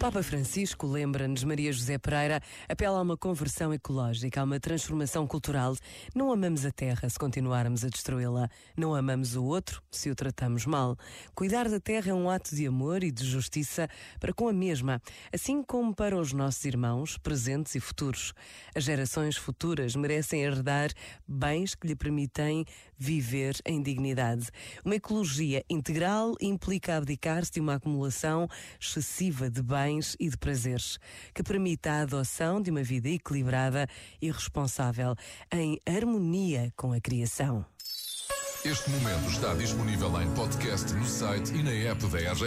Papa Francisco lembra-nos Maria José Pereira, apela a uma conversão ecológica, a uma transformação cultural. Não amamos a terra se continuarmos a destruí-la. Não amamos o outro se o tratamos mal. Cuidar da terra é um ato de amor e de justiça para com a mesma, assim como para os nossos irmãos, presentes e futuros. As gerações futuras merecem herdar bens que lhe permitem viver em dignidade. Uma ecologia integral implica abdicar-se de uma acumulação excessiva de bens bens e de prazeres, que permita a adoção de uma vida equilibrada e responsável, em harmonia com a criação. Este momento está disponível em podcast no site e na app da RGF.